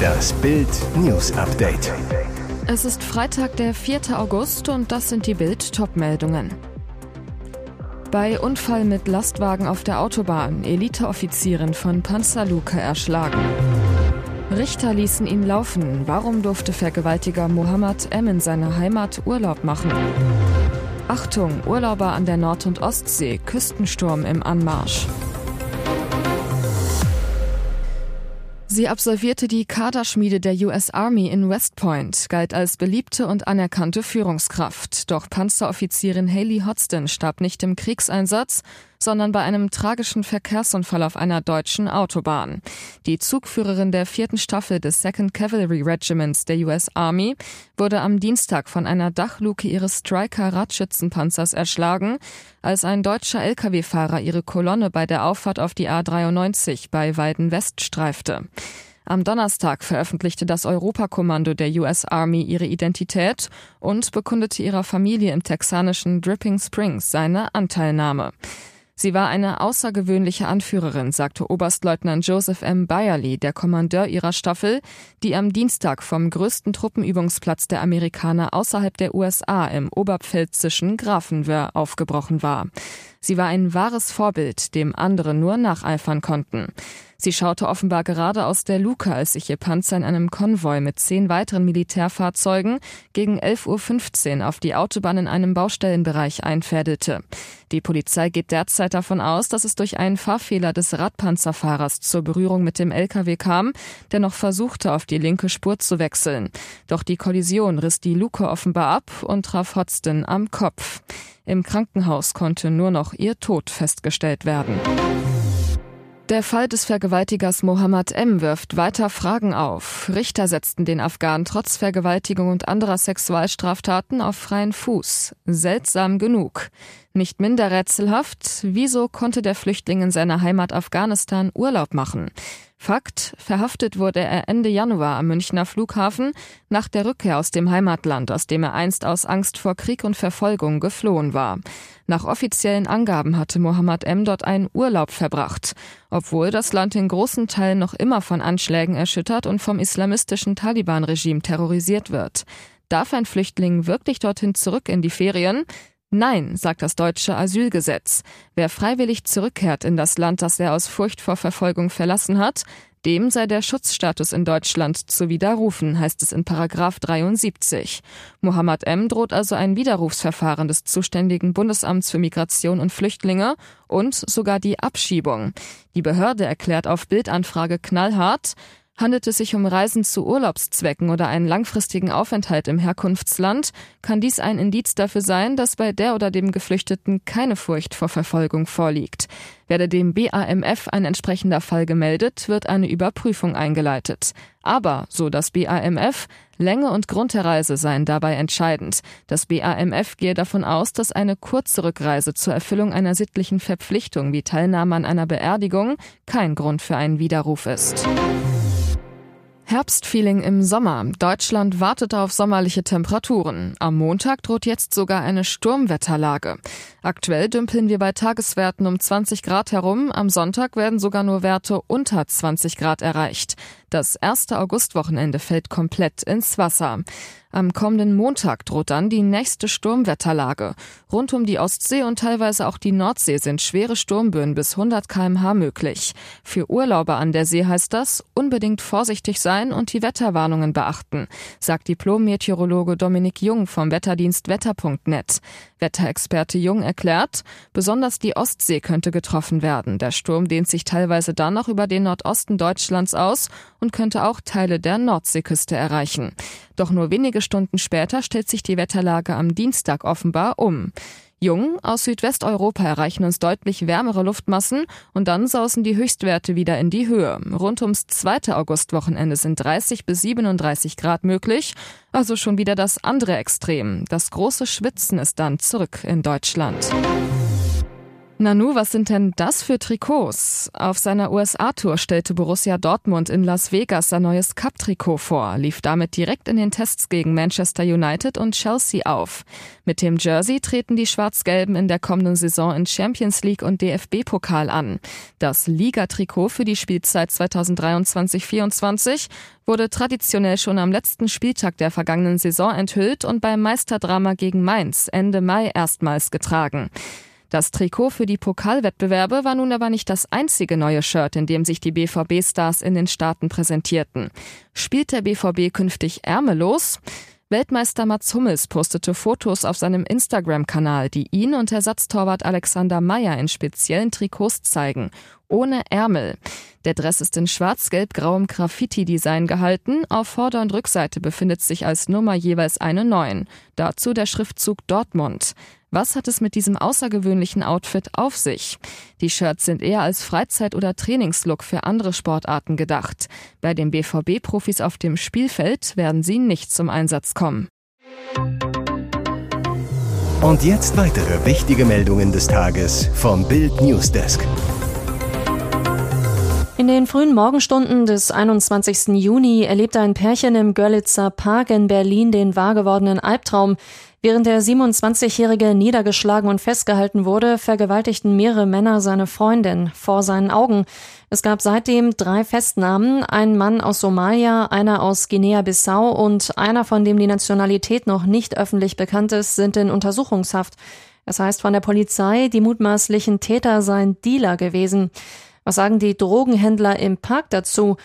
Das Bild News Update. Es ist Freitag, der 4. August und das sind die Bild Topmeldungen. Bei Unfall mit Lastwagen auf der Autobahn Eliteoffizierin von Panzerluke erschlagen. Richter ließen ihn laufen. Warum durfte Vergewaltiger Mohammed M. in seiner Heimat Urlaub machen? Achtung, Urlauber an der Nord- und Ostsee, Küstensturm im Anmarsch. Sie absolvierte die Kaderschmiede der US Army in West Point, galt als beliebte und anerkannte Führungskraft. Doch Panzeroffizierin Haley Hodgson starb nicht im Kriegseinsatz, sondern bei einem tragischen Verkehrsunfall auf einer deutschen Autobahn. Die Zugführerin der vierten Staffel des Second Cavalry Regiments der US Army wurde am Dienstag von einer Dachluke ihres Striker-Radschützenpanzers erschlagen, als ein deutscher Lkw-Fahrer ihre Kolonne bei der Auffahrt auf die A93 bei Weiden West streifte. Am Donnerstag veröffentlichte das Europakommando der US Army ihre Identität und bekundete ihrer Familie im texanischen Dripping Springs seine Anteilnahme. Sie war eine außergewöhnliche Anführerin, sagte Oberstleutnant Joseph M. Byerly, der Kommandeur ihrer Staffel, die am Dienstag vom größten Truppenübungsplatz der Amerikaner außerhalb der USA im oberpfälzischen Grafenwöhr aufgebrochen war. Sie war ein wahres Vorbild, dem andere nur nacheifern konnten. Sie schaute offenbar gerade aus der Luke, als sich ihr Panzer in einem Konvoi mit zehn weiteren Militärfahrzeugen gegen 11.15 Uhr auf die Autobahn in einem Baustellenbereich einfädelte. Die Polizei geht derzeit davon aus, dass es durch einen Fahrfehler des Radpanzerfahrers zur Berührung mit dem LKW kam, der noch versuchte, auf die linke Spur zu wechseln. Doch die Kollision riss die Luke offenbar ab und traf Hodgson am Kopf. Im Krankenhaus konnte nur noch ihr Tod festgestellt werden. Der Fall des Vergewaltigers Mohammed M. wirft weiter Fragen auf. Richter setzten den Afghanen trotz Vergewaltigung und anderer Sexualstraftaten auf freien Fuß. Seltsam genug. Nicht minder rätselhaft, wieso konnte der Flüchtling in seiner Heimat Afghanistan Urlaub machen? Fakt, verhaftet wurde er Ende Januar am Münchner Flughafen nach der Rückkehr aus dem Heimatland, aus dem er einst aus Angst vor Krieg und Verfolgung geflohen war. Nach offiziellen Angaben hatte Mohammed M. dort einen Urlaub verbracht, obwohl das Land in großen Teilen noch immer von Anschlägen erschüttert und vom islamistischen Taliban-Regime terrorisiert wird. Darf ein Flüchtling wirklich dorthin zurück in die Ferien? Nein, sagt das deutsche Asylgesetz. Wer freiwillig zurückkehrt in das Land, das er aus Furcht vor Verfolgung verlassen hat, dem sei der Schutzstatus in Deutschland zu widerrufen, heißt es in Paragraph 73. Mohammed M. droht also ein Widerrufsverfahren des zuständigen Bundesamts für Migration und Flüchtlinge und sogar die Abschiebung. Die Behörde erklärt auf Bildanfrage knallhart, Handelt es sich um Reisen zu Urlaubszwecken oder einen langfristigen Aufenthalt im Herkunftsland, kann dies ein Indiz dafür sein, dass bei der oder dem Geflüchteten keine Furcht vor Verfolgung vorliegt. Werde dem BAMF ein entsprechender Fall gemeldet, wird eine Überprüfung eingeleitet. Aber, so das BAMF, Länge und Grund der Reise seien dabei entscheidend. Das BAMF gehe davon aus, dass eine kurze Rückreise zur Erfüllung einer sittlichen Verpflichtung wie Teilnahme an einer Beerdigung kein Grund für einen Widerruf ist. Herbstfeeling im Sommer. Deutschland wartet auf sommerliche Temperaturen. Am Montag droht jetzt sogar eine Sturmwetterlage. Aktuell dümpeln wir bei Tageswerten um 20 Grad herum. Am Sonntag werden sogar nur Werte unter 20 Grad erreicht. Das erste Augustwochenende fällt komplett ins Wasser. Am kommenden Montag droht dann die nächste Sturmwetterlage. Rund um die Ostsee und teilweise auch die Nordsee sind schwere Sturmböen bis 100 kmh möglich. Für Urlauber an der See heißt das, unbedingt vorsichtig sein und die Wetterwarnungen beachten, sagt Diplom-Meteorologe Dominik Jung vom Wetterdienst wetter.net. Wetterexperte Jung erklärt, besonders die Ostsee könnte getroffen werden. Der Sturm dehnt sich teilweise dann noch über den Nordosten Deutschlands aus und könnte auch Teile der Nordseeküste erreichen. Doch nur wenige Stunden später stellt sich die Wetterlage am Dienstag offenbar um. Jung aus Südwesteuropa erreichen uns deutlich wärmere Luftmassen und dann sausen die Höchstwerte wieder in die Höhe. Rund ums zweite Augustwochenende sind 30 bis 37 Grad möglich, also schon wieder das andere Extrem. Das große Schwitzen ist dann zurück in Deutschland. Nanu, was sind denn das für Trikots? Auf seiner USA-Tour stellte Borussia Dortmund in Las Vegas sein neues Cup-Trikot vor, lief damit direkt in den Tests gegen Manchester United und Chelsea auf. Mit dem Jersey treten die Schwarz-Gelben in der kommenden Saison in Champions League und DFB-Pokal an. Das Liga-Trikot für die Spielzeit 2023-24 wurde traditionell schon am letzten Spieltag der vergangenen Saison enthüllt und beim Meisterdrama gegen Mainz Ende Mai erstmals getragen. Das Trikot für die Pokalwettbewerbe war nun aber nicht das einzige neue Shirt, in dem sich die BVB-Stars in den Staaten präsentierten. Spielt der BVB künftig ärmelos? Weltmeister Mats Hummels postete Fotos auf seinem Instagram-Kanal, die ihn und Ersatztorwart Alexander Meyer in speziellen Trikots zeigen. Ohne Ärmel. Der Dress ist in schwarz-gelb-grauem Graffiti-Design gehalten. Auf Vorder- und Rückseite befindet sich als Nummer jeweils eine 9. Dazu der Schriftzug Dortmund. Was hat es mit diesem außergewöhnlichen Outfit auf sich? Die Shirts sind eher als Freizeit- oder Trainingslook für andere Sportarten gedacht. Bei den BVB-Profis auf dem Spielfeld werden sie nicht zum Einsatz kommen. Und jetzt weitere wichtige Meldungen des Tages vom Bild Newsdesk. In den frühen Morgenstunden des 21. Juni erlebte ein Pärchen im Görlitzer Park in Berlin den wahrgewordenen Albtraum. Während der 27-Jährige niedergeschlagen und festgehalten wurde, vergewaltigten mehrere Männer seine Freundin vor seinen Augen. Es gab seitdem drei Festnahmen, ein Mann aus Somalia, einer aus Guinea-Bissau und einer, von dem die Nationalität noch nicht öffentlich bekannt ist, sind in Untersuchungshaft. Es heißt von der Polizei, die mutmaßlichen Täter seien Dealer gewesen. Was sagen die Drogenhändler im Park dazu?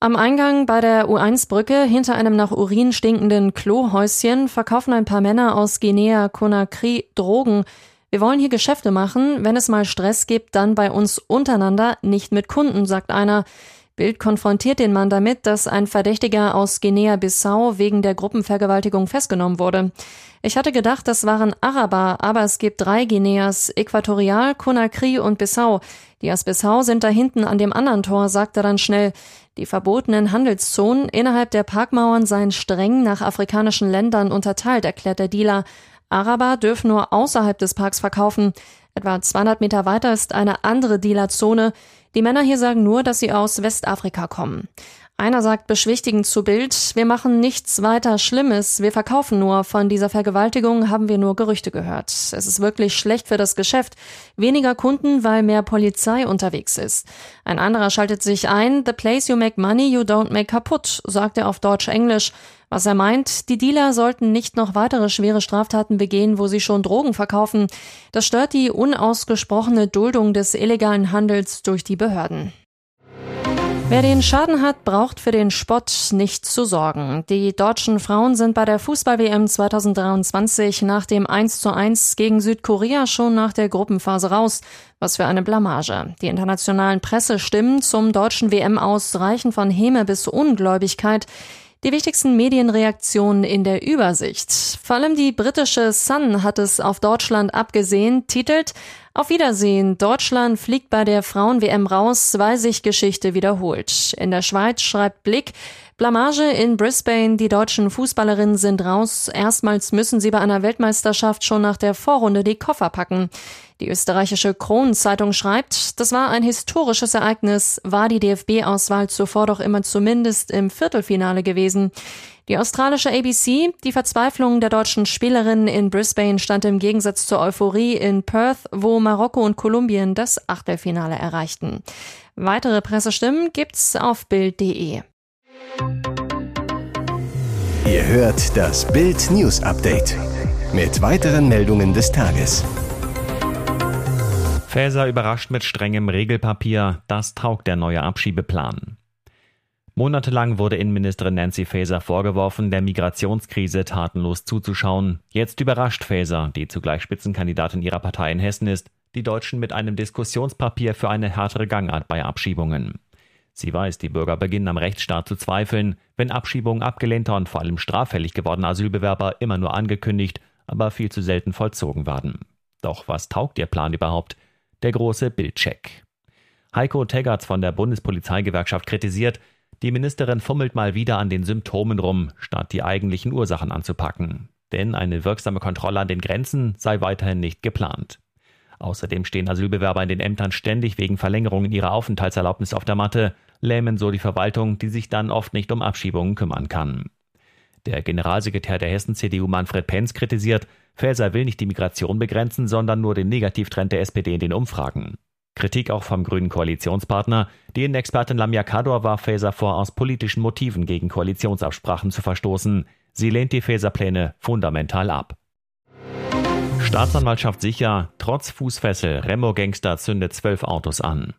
Am Eingang bei der U1-Brücke hinter einem nach Urin stinkenden Klohäuschen verkaufen ein paar Männer aus Guinea-Conakry Drogen. Wir wollen hier Geschäfte machen. Wenn es mal Stress gibt, dann bei uns untereinander, nicht mit Kunden, sagt einer. Bild konfrontiert den Mann damit, dass ein Verdächtiger aus Guinea-Bissau wegen der Gruppenvergewaltigung festgenommen wurde. Ich hatte gedacht, das waren Araber, aber es gibt drei Guineas, Äquatorial, Conakry und Bissau. Die aus Bissau sind da hinten an dem anderen Tor, sagt er dann schnell. Die verbotenen Handelszonen innerhalb der Parkmauern seien streng nach afrikanischen Ländern unterteilt, erklärt der Dealer. Araber dürfen nur außerhalb des Parks verkaufen. Etwa 200 Meter weiter ist eine andere Dealerzone. Die Männer hier sagen nur, dass sie aus Westafrika kommen. Einer sagt beschwichtigend zu Bild, wir machen nichts weiter Schlimmes, wir verkaufen nur, von dieser Vergewaltigung haben wir nur Gerüchte gehört. Es ist wirklich schlecht für das Geschäft. Weniger Kunden, weil mehr Polizei unterwegs ist. Ein anderer schaltet sich ein, the place you make money, you don't make kaputt, sagt er auf Deutsch-Englisch. Was er meint, die Dealer sollten nicht noch weitere schwere Straftaten begehen, wo sie schon Drogen verkaufen. Das stört die unausgesprochene Duldung des illegalen Handels durch die Behörden. Wer den Schaden hat, braucht für den Spott nicht zu sorgen. Die deutschen Frauen sind bei der Fußball-WM 2023 nach dem 1 zu 1 gegen Südkorea schon nach der Gruppenphase raus. Was für eine Blamage. Die internationalen Pressestimmen zum deutschen WM aus reichen von Häme bis Ungläubigkeit. Die wichtigsten Medienreaktionen in der Übersicht. Vor allem die britische Sun hat es auf Deutschland abgesehen, titelt Auf Wiedersehen, Deutschland fliegt bei der Frauen-WM raus, weil sich Geschichte wiederholt. In der Schweiz schreibt Blick, Blamage in Brisbane, die deutschen Fußballerinnen sind raus. Erstmals müssen sie bei einer Weltmeisterschaft schon nach der Vorrunde die Koffer packen. Die österreichische Kronenzeitung schreibt, das war ein historisches Ereignis, war die DFB-Auswahl zuvor doch immer zumindest im Viertelfinale gewesen. Die australische ABC, die Verzweiflung der deutschen Spielerinnen in Brisbane stand im Gegensatz zur Euphorie in Perth, wo Marokko und Kolumbien das Achtelfinale erreichten. Weitere Pressestimmen gibt's auf Bild.de. Ihr hört das Bild News Update mit weiteren Meldungen des Tages. Faeser überrascht mit strengem Regelpapier, das taugt der neue Abschiebeplan. Monatelang wurde Innenministerin Nancy Faeser vorgeworfen, der Migrationskrise tatenlos zuzuschauen. Jetzt überrascht Faeser, die zugleich Spitzenkandidatin ihrer Partei in Hessen ist, die Deutschen mit einem Diskussionspapier für eine härtere Gangart bei Abschiebungen. Sie weiß, die Bürger beginnen am Rechtsstaat zu zweifeln, wenn Abschiebungen abgelehnter und vor allem straffällig gewordener Asylbewerber immer nur angekündigt, aber viel zu selten vollzogen werden. Doch was taugt ihr Plan überhaupt? Der große Bildcheck. Heiko Teggerts von der Bundespolizeigewerkschaft kritisiert, die Ministerin fummelt mal wieder an den Symptomen rum, statt die eigentlichen Ursachen anzupacken. Denn eine wirksame Kontrolle an den Grenzen sei weiterhin nicht geplant. Außerdem stehen Asylbewerber in den Ämtern ständig wegen Verlängerungen ihrer Aufenthaltserlaubnis auf der Matte, lähmen so die Verwaltung, die sich dann oft nicht um Abschiebungen kümmern kann. Der Generalsekretär der Hessen-CDU Manfred Penz kritisiert, Faeser will nicht die Migration begrenzen, sondern nur den Negativtrend der SPD in den Umfragen. Kritik auch vom grünen Koalitionspartner. Die Innenexpertin Lamia Kador warf Faeser vor, aus politischen Motiven gegen Koalitionsabsprachen zu verstoßen. Sie lehnt die Faeser-Pläne fundamental ab. Staatsanwaltschaft sicher, trotz Fußfessel, Remo-Gangster zündet zwölf Autos an.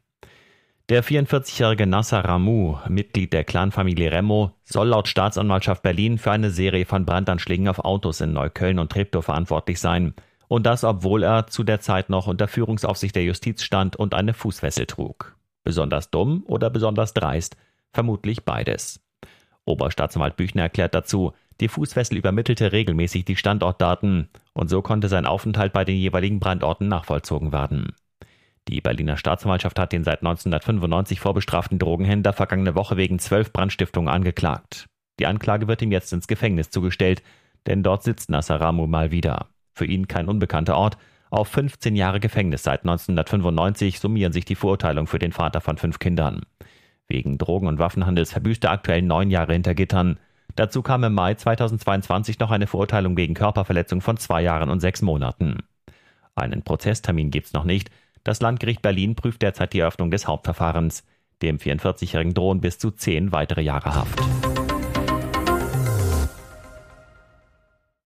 Der 44-jährige Nasser Ramou, Mitglied der Clanfamilie Remo, soll laut Staatsanwaltschaft Berlin für eine Serie von Brandanschlägen auf Autos in Neukölln und Treptow verantwortlich sein. Und das, obwohl er zu der Zeit noch unter Führungsaufsicht der Justiz stand und eine Fußfessel trug. Besonders dumm oder besonders dreist? Vermutlich beides. Oberstaatsanwalt Büchner erklärt dazu, die Fußfessel übermittelte regelmäßig die Standortdaten und so konnte sein Aufenthalt bei den jeweiligen Brandorten nachvollzogen werden. Die Berliner Staatsanwaltschaft hat den seit 1995 vorbestraften Drogenhändler vergangene Woche wegen zwölf Brandstiftungen angeklagt. Die Anklage wird ihm jetzt ins Gefängnis zugestellt, denn dort sitzt Nassaramu mal wieder. Für ihn kein unbekannter Ort. Auf 15 Jahre Gefängnis seit 1995 summieren sich die Verurteilungen für den Vater von fünf Kindern. Wegen Drogen- und Waffenhandels verbüßt er aktuell neun Jahre hinter Gittern. Dazu kam im Mai 2022 noch eine Verurteilung wegen Körperverletzung von zwei Jahren und sechs Monaten. Einen Prozesstermin gibt's noch nicht. Das Landgericht Berlin prüft derzeit die Eröffnung des Hauptverfahrens. Dem 44-Jährigen drohen bis zu zehn weitere Jahre Haft.